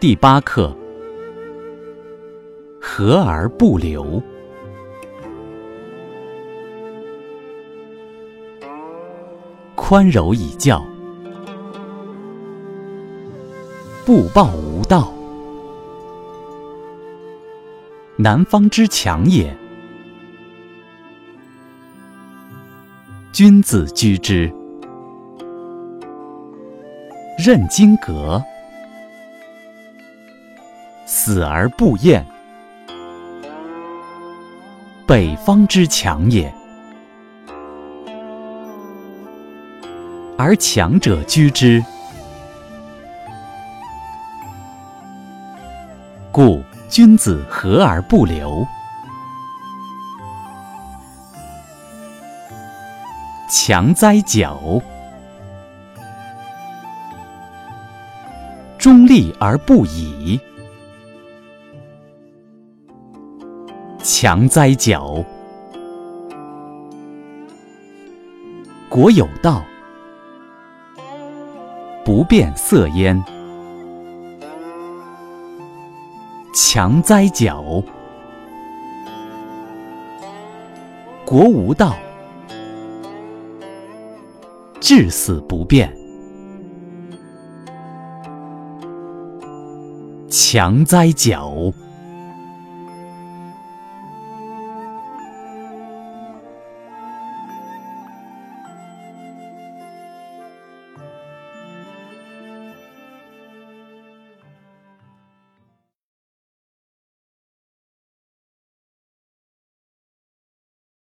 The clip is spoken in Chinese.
第八课：和而不流，宽柔以教，不暴无道，南方之强也。君子居之，任金阁，死而不厌，北方之强也。而强者居之，故君子和而不流。强哉矫，中立而不倚。强哉矫，国有道，不变色焉。强哉矫，国无道。至死不变，强哉矫！